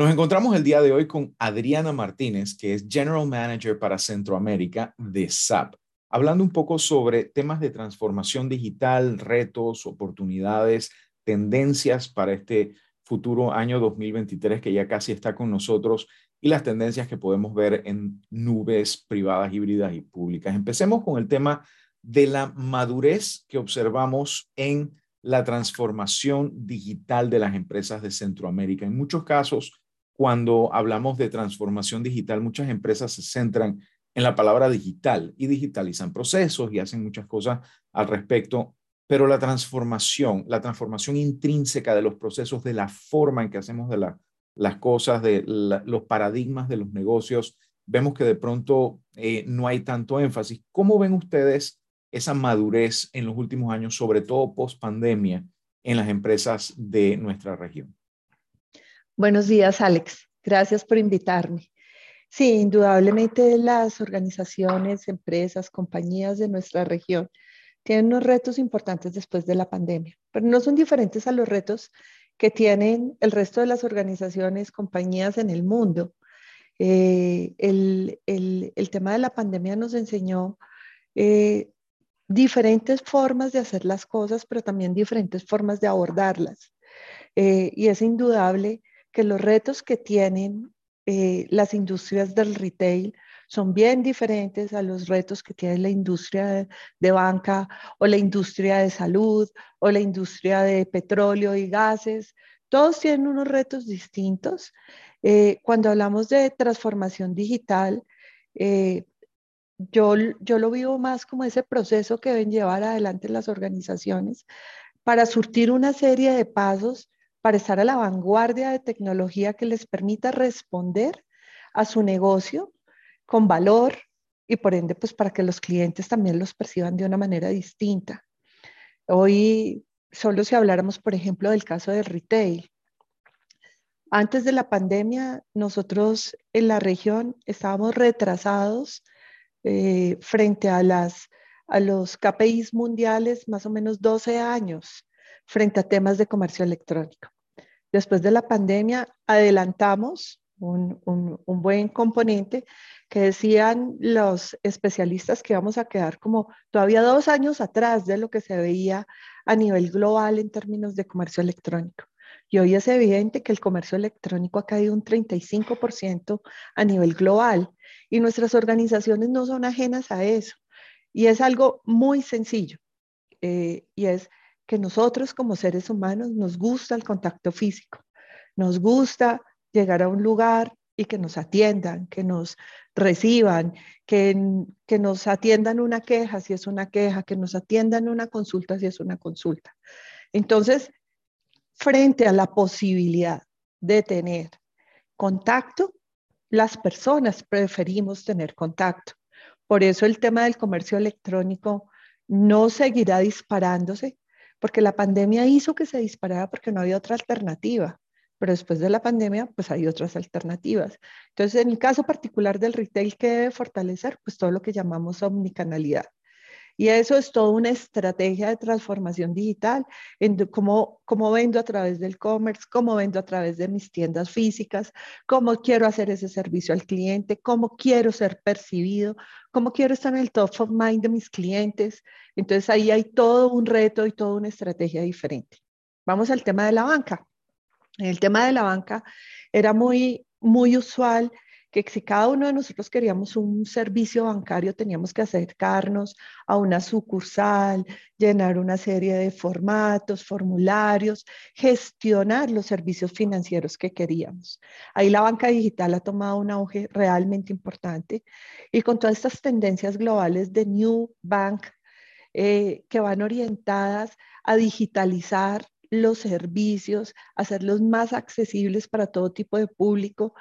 Nos encontramos el día de hoy con Adriana Martínez, que es General Manager para Centroamérica de SAP, hablando un poco sobre temas de transformación digital, retos, oportunidades, tendencias para este futuro año 2023 que ya casi está con nosotros y las tendencias que podemos ver en nubes privadas, híbridas y públicas. Empecemos con el tema de la madurez que observamos en la transformación digital de las empresas de Centroamérica. En muchos casos, cuando hablamos de transformación digital, muchas empresas se centran en la palabra digital y digitalizan procesos y hacen muchas cosas al respecto, pero la transformación, la transformación intrínseca de los procesos, de la forma en que hacemos de las cosas, de los paradigmas de los negocios, vemos que de pronto eh, no hay tanto énfasis. ¿Cómo ven ustedes esa madurez en los últimos años, sobre todo post pandemia, en las empresas de nuestra región? Buenos días, Alex. Gracias por invitarme. Sí, indudablemente las organizaciones, empresas, compañías de nuestra región tienen unos retos importantes después de la pandemia, pero no son diferentes a los retos que tienen el resto de las organizaciones, compañías en el mundo. Eh, el, tema de la pandemia nos enseñó eh, diferentes formas de hacer las cosas, pero también diferentes formas de abordarlas. Eh, y es indudable que los retos que tienen eh, las industrias del retail son bien diferentes a los retos que tiene la industria de, banca o la industria de salud o la industria de petróleo y gases. Todos tienen unos retos distintos. Eh, cuando hablamos de transformación digital, eh, yo, yo lo vivo más como ese proceso que deben llevar adelante las organizaciones para surtir una serie de pasos para estar a la vanguardia de tecnología que les permita responder a su negocio con valor y por ende, pues para que los clientes también los perciban de una manera distinta. Hoy, solo si habláramos, por ejemplo, del caso del retail. Antes de la pandemia, nosotros en la región estábamos retrasados eh, frente a, a los KPIs mundiales más o menos 12 años frente a temas de comercio electrónico. Después de la pandemia, adelantamos un, buen componente que decían los especialistas que vamos a quedar como todavía dos años atrás de lo que se veía a nivel global en términos de comercio electrónico. Y hoy es evidente que el comercio electrónico ha caído un 35% a nivel global y nuestras organizaciones no son ajenas a eso. Y es algo muy sencillo eh, y es que nosotros como seres humanos nos gusta el contacto físico, nos gusta llegar a un lugar y que nos atiendan, que nos reciban, que, que nos atiendan una queja si es una queja, que nos atiendan una consulta si es una consulta. Entonces, frente a la posibilidad de tener contacto, las personas preferimos tener contacto. Por eso el tema del comercio electrónico no seguirá disparándose, porque la pandemia hizo que se disparara porque no había otra alternativa, pero después de la pandemia, pues hay otras alternativas. Entonces, en el caso particular del retail, ¿qué debe fortalecer? Pues todo lo que llamamos omnicanalidad. Y eso es toda una estrategia de transformación digital, en cómo, vendo a través del commerce, cómo vendo a través de mis tiendas físicas, cómo quiero hacer ese servicio al cliente, cómo quiero ser percibido, cómo quiero estar en el top of mind de mis clientes. Entonces ahí hay todo un reto y toda una estrategia diferente. Vamos al tema de la banca. El tema de la banca era muy, muy usual que si cada uno de nosotros queríamos un servicio bancario, teníamos que acercarnos a una sucursal, llenar una serie de formatos, formularios, gestionar los servicios financieros que queríamos. Ahí la banca digital ha tomado un auge realmente importante y con todas estas tendencias globales de New Bank eh, que van orientadas a digitalizar los servicios, hacerlos más accesibles para todo tipo de público.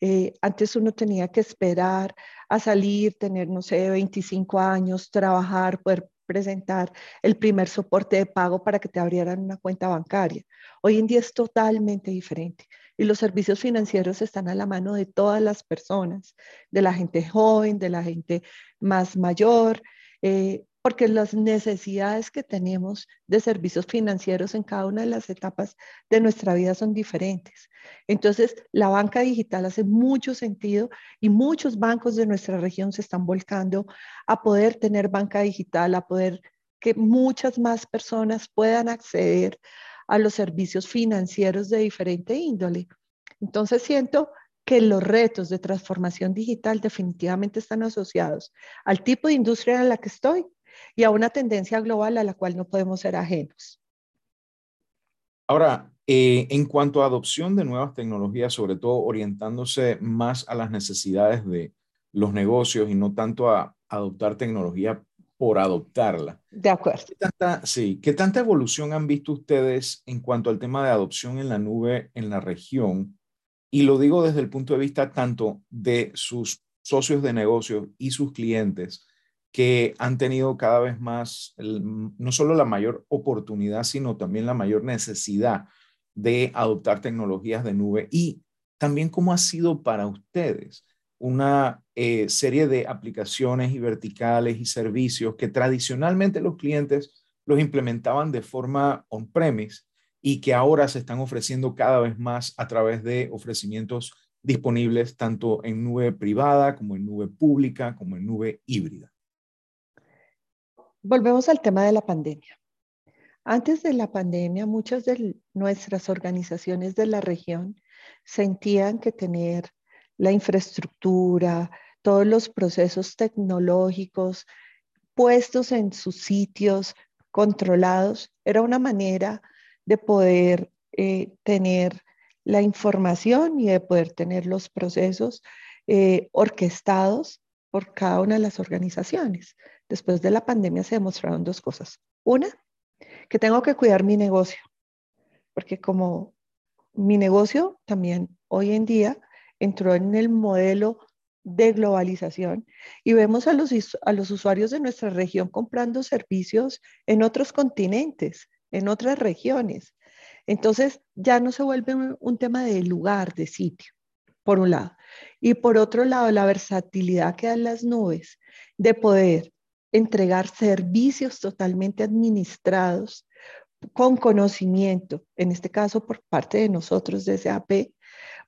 Eh, antes uno tenía que esperar a salir, tener, no sé, 25 años, trabajar, poder presentar el primer soporte de pago para que te abrieran una cuenta bancaria. Hoy en día es totalmente diferente y los servicios financieros están a la mano de todas las personas, de la gente joven, de la gente más mayor. Eh, porque las necesidades que tenemos de servicios financieros en cada una de las etapas de nuestra vida son diferentes. Entonces, la banca digital hace mucho sentido y muchos bancos de nuestra región se están volcando a poder tener banca digital, a poder que muchas más personas puedan acceder a los servicios financieros de diferente índole. Entonces, siento que los retos de transformación digital definitivamente están asociados al tipo de industria en la que estoy y a una tendencia global a la cual no podemos ser ajenos. Ahora, eh, en cuanto a adopción de nuevas tecnologías, sobre todo orientándose más a las necesidades de los negocios y no tanto a adoptar tecnología por adoptarla. De acuerdo. sí, ¿qué tanta evolución han visto ustedes en cuanto al tema de adopción en la nube en la región y lo digo desde el punto de vista tanto de sus socios de negocio y sus clientes que han tenido cada vez más, no solo la mayor oportunidad, sino también la mayor necesidad de adoptar tecnologías de nube y también cómo ha sido para ustedes una eh, serie de aplicaciones y verticales y servicios que tradicionalmente los clientes los implementaban de forma on-premise y que ahora se están ofreciendo cada vez más a través de ofrecimientos disponibles tanto en nube privada como en nube pública como en nube híbrida. Volvemos al tema de la pandemia. Antes de la pandemia, muchas de nuestras organizaciones de la región sentían que tener la infraestructura, todos los procesos tecnológicos puestos en sus sitios, controlados, era una manera de poder eh, tener la información y de poder tener los procesos eh, orquestados por cada una de las organizaciones. Después de la pandemia se demostraron dos cosas. Una, que tengo que cuidar mi negocio, porque como mi negocio también hoy en día entró en el modelo de globalización y vemos a los, a los usuarios de nuestra región comprando servicios en otros continentes en otras regiones. Entonces ya no se vuelve un, tema de lugar, de sitio, por un lado. Y por otro lado, la versatilidad que dan las nubes de poder entregar servicios totalmente administrados con conocimiento, en este caso por parte de nosotros de SAP,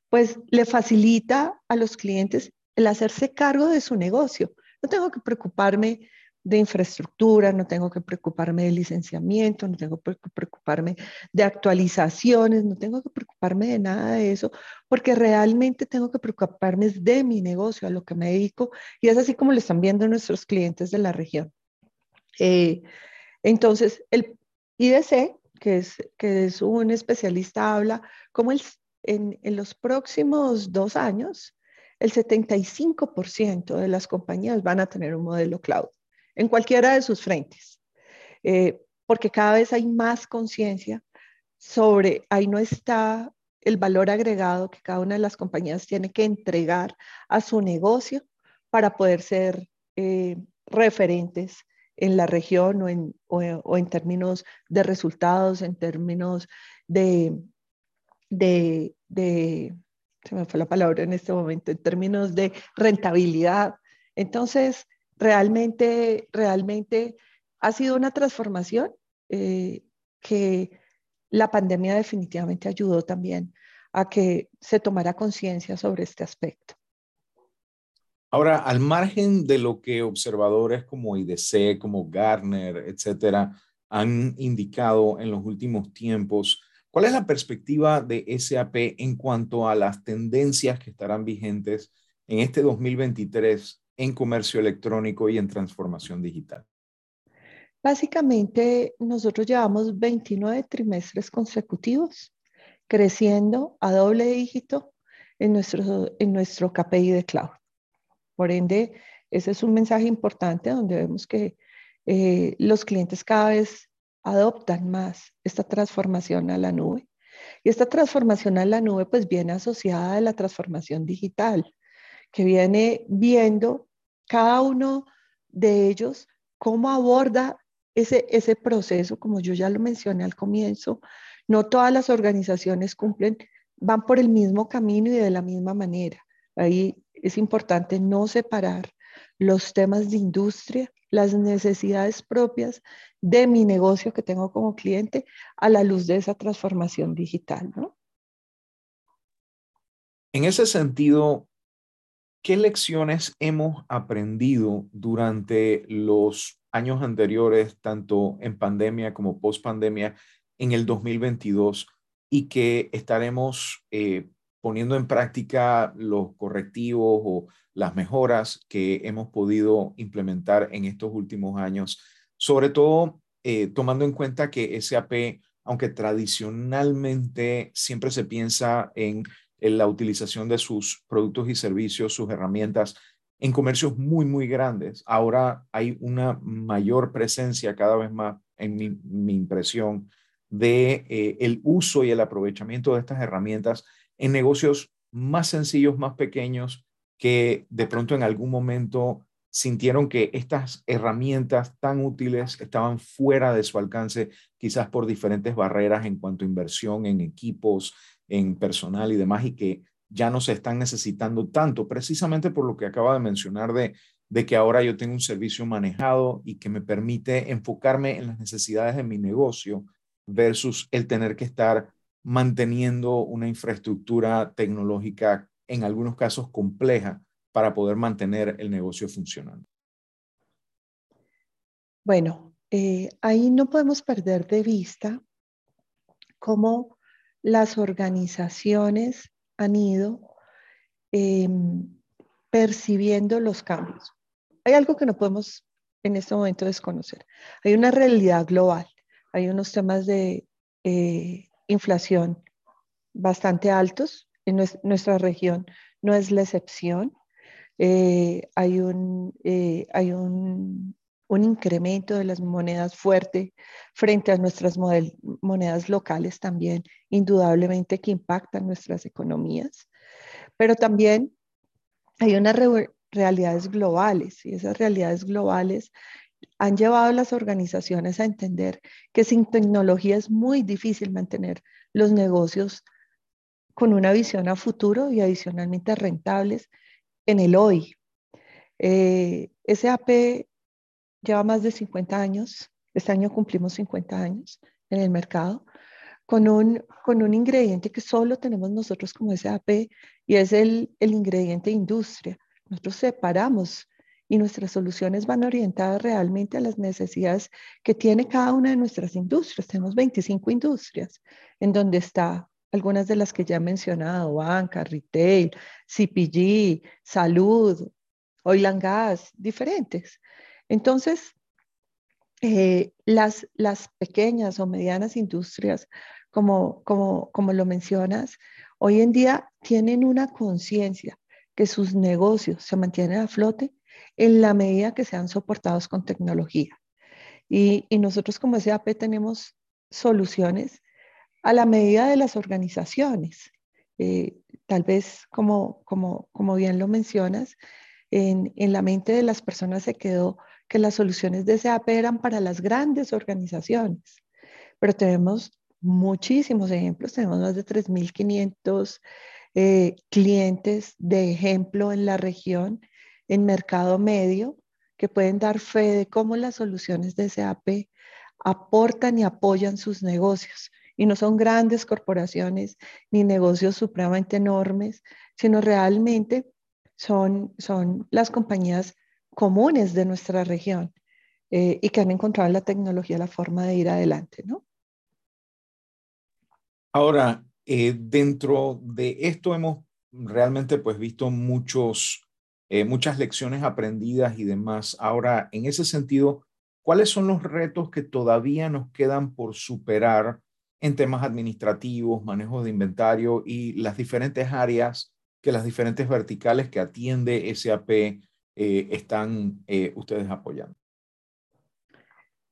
pues le facilita a los clientes el hacerse cargo de su negocio. No tengo que preocuparme de infraestructura, no tengo que preocuparme de licenciamiento, no tengo que preocuparme de actualizaciones, no tengo que preocuparme de nada de eso, porque realmente tengo que preocuparme de mi negocio, a lo que me dedico, y es así como lo están viendo nuestros clientes de la región. Eh, entonces, el IDC, que es, que es un especialista, habla como el, en, en los próximos dos años, el 75% de las compañías van a tener un modelo cloud en cualquiera de sus frentes, eh, porque cada vez hay más conciencia sobre, ahí no está el valor agregado que cada una de las compañías tiene que entregar a su negocio para poder ser eh, referentes en la región o en, o, en, términos de resultados, en términos de, de, de, se me fue la palabra en este momento, en términos de rentabilidad. Entonces, realmente, realmente ha sido una transformación eh, que la pandemia definitivamente ayudó también a que se tomara conciencia sobre este aspecto. Ahora, al margen de lo que observadores como IDC, como Gartner, etcétera, han indicado en los últimos tiempos, ¿cuál es la perspectiva de SAP en cuanto a las tendencias que estarán vigentes en este 2023 en comercio electrónico y en transformación digital? Básicamente, nosotros llevamos 29 trimestres consecutivos creciendo a doble dígito en nuestro, en nuestro KPI de cloud. Por ende, ese es un mensaje importante donde vemos que eh, los clientes cada vez adoptan más esta transformación a la nube. Y esta transformación a la nube pues viene asociada a la transformación digital, que viene viendo cada uno de ellos, cómo aborda ese, ese proceso, como yo ya lo mencioné al comienzo, no todas las organizaciones cumplen, van por el mismo camino y de la misma manera. Ahí es importante no separar los temas de industria las necesidades propias de mi negocio que tengo como cliente a la luz de esa transformación digital, ¿no? En ese sentido, ¿qué lecciones hemos aprendido durante los años anteriores, tanto en pandemia como post pandemia, en el 2022, y que estaremos eh, poniendo en práctica los correctivos o las mejoras que hemos podido implementar en estos últimos años, sobre todo eh, tomando en cuenta que SAP, aunque tradicionalmente siempre se piensa en, en, la utilización de sus productos y servicios, sus herramientas, en comercios muy, muy grandes, ahora hay una mayor presencia cada vez más, en mi, impresión, de eh, el uso y el aprovechamiento de estas herramientas en negocios más sencillos, más pequeños, que de pronto en algún momento sintieron que estas herramientas tan útiles estaban fuera de su alcance, quizás por diferentes barreras en cuanto a inversión en equipos, en personal y demás, y que ya no se están necesitando tanto, precisamente por lo que acaba de mencionar de, de que ahora yo tengo un servicio manejado y que me permite enfocarme en las necesidades de mi negocio versus el tener que estar manteniendo una infraestructura tecnológica, en algunos casos compleja, para poder mantener el negocio funcionando? Bueno, eh, ahí no podemos perder de vista cómo las organizaciones han ido em, percibiendo los cambios. Hay algo que no podemos en este momento desconocer. Hay una realidad global, hay unos temas de eh, inflación bastante altos. En nuestra región no es la excepción. Eh, hay un, eh, hay un, un, incremento de las monedas fuerte frente a nuestras monedas locales también, indudablemente que impactan nuestras economías. Pero también hay unas realidades globales y esas realidades globales han llevado a las organizaciones a entender que sin tecnología es muy difícil mantener los negocios con una visión a futuro y adicionalmente rentables en el hoy. Eh, SAP lleva más de 50 años, este año cumplimos 50 años en el mercado, con un, con un ingrediente que solo tenemos nosotros como SAP y es el, el ingrediente industria. Nosotros separamos y nuestras soluciones van orientadas realmente a las necesidades que tiene cada una de nuestras industrias. Tenemos 25 industrias en donde está algunas de las que ya he mencionado, banca, retail, CPG, salud, oil and gas, diferentes. Entonces, eh, las, las pequeñas o medianas industrias, como, como, como lo mencionas, hoy en día tienen una conciencia que sus negocios se mantienen a flote en la medida que sean soportados con tecnología. Y, nosotros como SAP tenemos soluciones a la medida de las organizaciones. Eh, tal vez, como, como, como bien lo mencionas, en, en, la mente de las personas se quedó que las soluciones de SAP eran para las grandes organizaciones, pero tenemos muchísimos ejemplos, tenemos más de 3.500 eh, clientes de ejemplo en la región en mercado medio que pueden dar fe de cómo las soluciones de SAP aportan y apoyan sus negocios. Y no son grandes corporaciones ni negocios supremamente enormes, sino realmente son, son las compañías comunes de nuestra región eh, y que han encontrado en la tecnología la forma de ir adelante, ¿no? Ahora, eh, dentro de esto hemos realmente pues visto muchos eh, muchas lecciones aprendidas y demás. Ahora, en ese sentido, ¿cuáles son los retos que todavía nos quedan por superar en temas administrativos, manejo de inventario y las diferentes áreas que las diferentes verticales que atiende SAP eh, están eh, ustedes apoyando?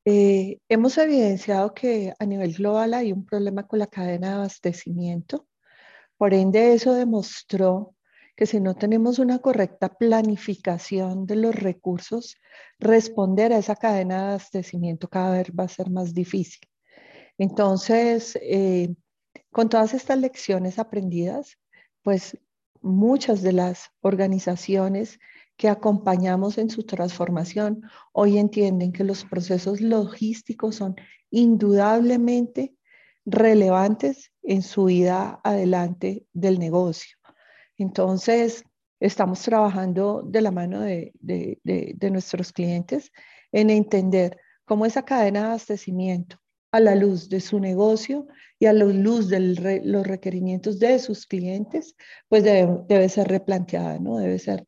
hemos evidenciado que a nivel global hay un problema con la cadena de abastecimiento. Por ende, eso demostró que si no tenemos una correcta planificación de los recursos, responder a esa cadena de abastecimiento cada vez va a ser más difícil. Entonces, eh, con todas estas lecciones aprendidas, pues muchas de las organizaciones que acompañamos en su transformación, hoy entienden que los procesos logísticos son indudablemente relevantes en su vida adelante del negocio. Entonces, estamos trabajando de la mano de, nuestros clientes en entender cómo esa cadena de abastecimiento a la luz de su negocio y a la luz de los requerimientos de sus clientes, pues debe, debe ser replanteada, ¿no? Debe ser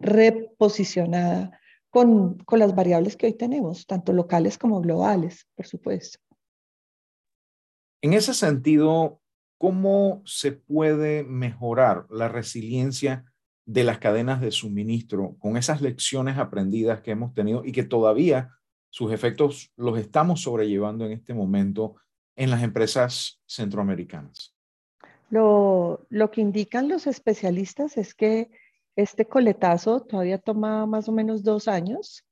reposicionada con, con las variables que hoy tenemos, tanto locales como globales, por supuesto. En ese sentido, ¿cómo se puede mejorar la resiliencia de las cadenas de suministro con esas lecciones aprendidas que hemos tenido y que todavía sus efectos los estamos sobrellevando en este momento en las empresas centroamericanas? Lo, lo que indican los especialistas es que este coletazo todavía toma más o menos dos años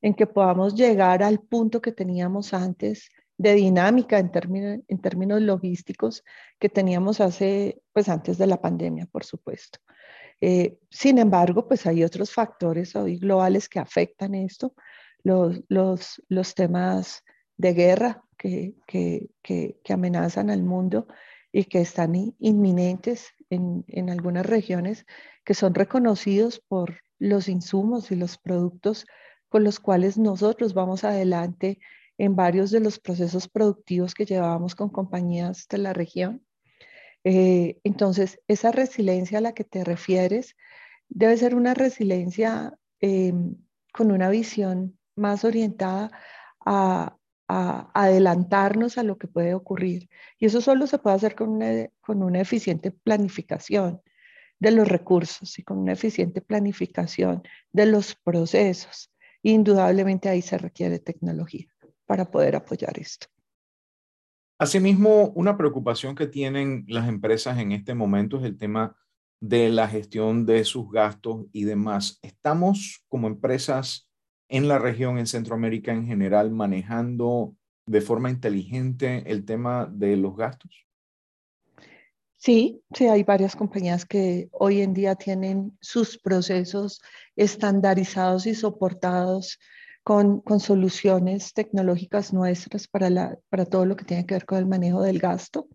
en que podamos llegar al punto que teníamos antes de dinámica en, términos, en términos logísticos que teníamos hace, pues antes de la pandemia, por supuesto. Eh, sin embargo, pues hay otros factores hoy globales que afectan esto, los, los, los temas de guerra que, que, que, que, amenazan al mundo y que están inminentes en, en algunas regiones que son reconocidos por los insumos y los productos con los cuales nosotros vamos adelante en varios de los procesos productivos que llevábamos con compañías de la región. Eh, entonces, esa resiliencia a la que te refieres debe ser una resiliencia em, con una visión más orientada a, adelantarnos a lo que puede ocurrir. Y eso solo se puede hacer con una, con una eficiente planificación de los recursos y con una eficiente planificación de los procesos. Indudablemente ahí se requiere tecnología para poder apoyar esto. Asimismo, una preocupación que tienen las empresas en este momento es el tema de la gestión de sus gastos y demás. ¿Estamos como empresas en la región, en Centroamérica en general, manejando de forma inteligente el tema de los gastos? Sí, sí, hay varias compañías que hoy en día tienen sus procesos estandarizados y soportados con, con soluciones tecnológicas nuestras para, la, para todo lo que tiene que ver con el manejo del gasto.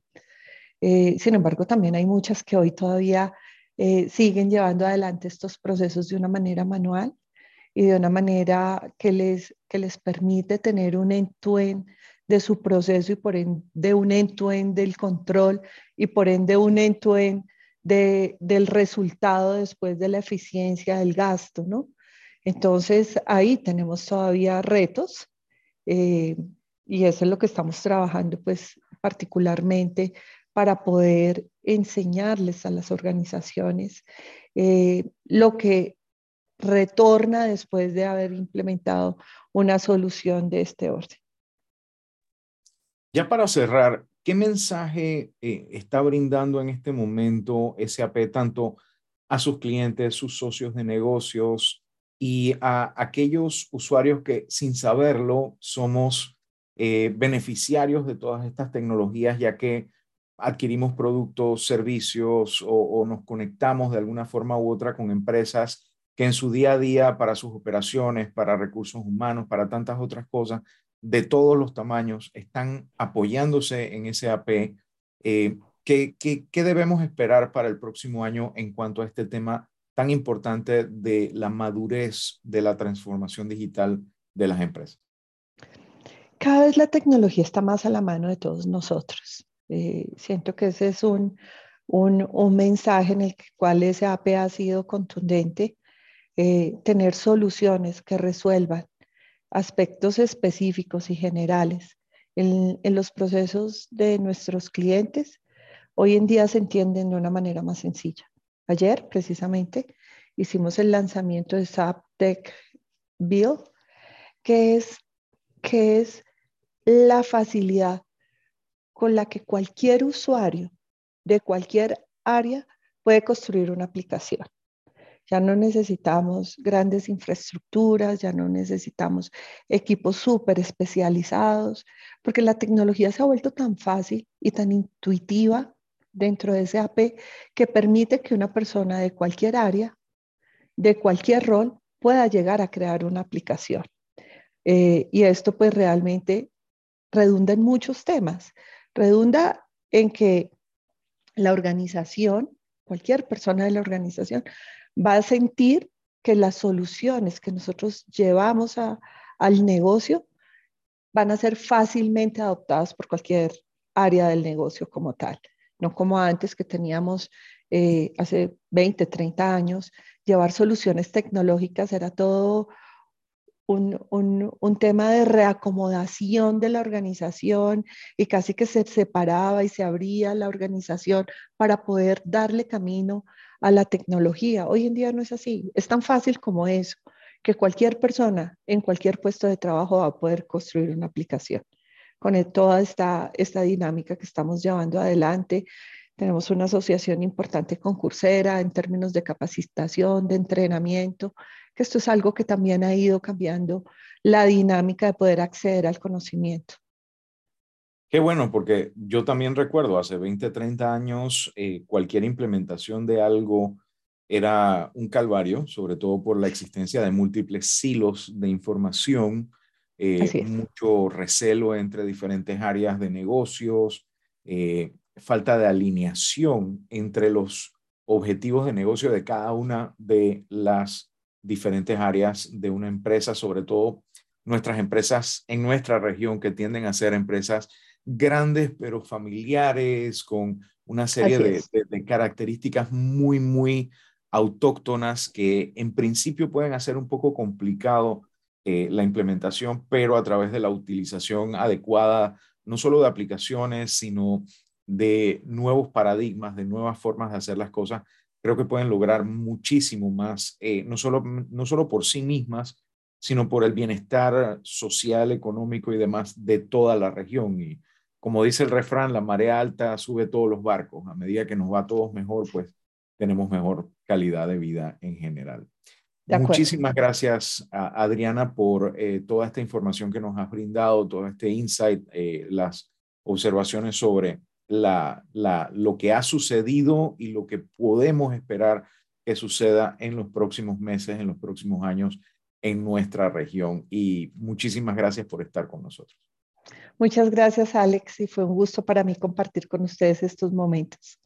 Eh, sin embargo, también hay muchas que hoy todavía eh, siguen llevando adelante estos procesos de una manera manual y de una manera que les, que les permite tener un end-to-end de su proceso y por ende un end-to-end del control y por ende un end-to-end de, del resultado después de la eficiencia del gasto, ¿no? Entonces ahí tenemos todavía retos eh, y eso es lo que estamos trabajando pues particularmente para poder enseñarles a las organizaciones eh, lo que retorna después de haber implementado una solución de este orden. Ya para cerrar, ¿qué mensaje eh, está brindando en este momento SAP tanto a sus clientes, sus socios de negocios y a aquellos usuarios que sin saberlo somos eh, beneficiarios de todas estas tecnologías, ya que adquirimos productos, servicios o, o nos conectamos de alguna forma u otra con empresas que en su día a día para sus operaciones, para recursos humanos, para tantas otras cosas, de todos los tamaños están apoyándose en SAP. Eh, ¿qué, qué, debemos esperar para el próximo año en cuanto a este tema tan importante de la madurez de la transformación digital de las empresas? Cada vez la tecnología está más a la mano de todos nosotros. Eh, siento que ese es un, un, un, mensaje en el cual SAP ha sido contundente. Eh, tener soluciones que resuelvan aspectos específicos y generales en, los procesos de nuestros clientes, hoy en día se entienden de una manera más sencilla. Ayer, precisamente, hicimos el lanzamiento de SAP Tech Build, que es, que es la facilidad con la que cualquier usuario de cualquier área puede construir una aplicación. Ya no necesitamos grandes infraestructuras, ya no necesitamos equipos súper especializados, porque la tecnología se ha vuelto tan fácil y tan intuitiva dentro de ese AP que permite que una persona de cualquier área, de cualquier rol, pueda llegar a crear una aplicación. Eh, y esto pues realmente redunda en muchos temas. Redunda en que la organización, cualquier persona de la organización, va a sentir que las soluciones que nosotros llevamos al negocio van a ser fácilmente adoptadas por cualquier área del negocio como tal, no como antes que teníamos eh, hace 20, 30 años, llevar soluciones tecnológicas era todo un, un, tema de reacomodación de la organización y casi que se separaba y se abría la organización para poder darle camino a la tecnología. Hoy en día no es así, es tan fácil como eso, que cualquier persona en cualquier puesto de trabajo va a poder construir una aplicación. Con toda esta, esta dinámica que estamos llevando adelante, tenemos una asociación importante con Coursera en términos de capacitación, de entrenamiento, que esto es algo que también ha ido cambiando la dinámica de poder acceder al conocimiento. Qué bueno, porque yo también recuerdo hace 20, 30 años, eh, cualquier implementación de algo era un calvario, sobre todo por la existencia de múltiples silos de información, eh, mucho recelo entre diferentes áreas de negocios, eh, falta de alineación entre los objetivos de negocio de cada una de las diferentes áreas de una empresa, sobre todo nuestras empresas en nuestra región que tienden a ser empresas grandes pero familiares, con una serie de, características muy, muy autóctonas que en principio pueden hacer un poco complicado eh, la implementación, pero a través de la utilización adecuada, no solo de aplicaciones, sino de nuevos paradigmas, de nuevas formas de hacer las cosas, creo que pueden lograr muchísimo más, eh, no, solo, no solo por sí mismas, sino por el bienestar social, económico y demás de toda la región. Y como dice el refrán, la marea alta sube todos los barcos. A medida que nos va a todos mejor, pues tenemos mejor calidad de vida en general. Muchísimas gracias, a Adriana, por eh, toda esta información que nos has brindado, todo este insight, eh, las observaciones sobre la, la, lo que ha sucedido y lo que podemos esperar que suceda en los próximos meses, en los próximos años en nuestra región. Y muchísimas gracias por estar con nosotros. Muchas gracias, Alex, y fue un gusto para mí compartir con ustedes estos momentos.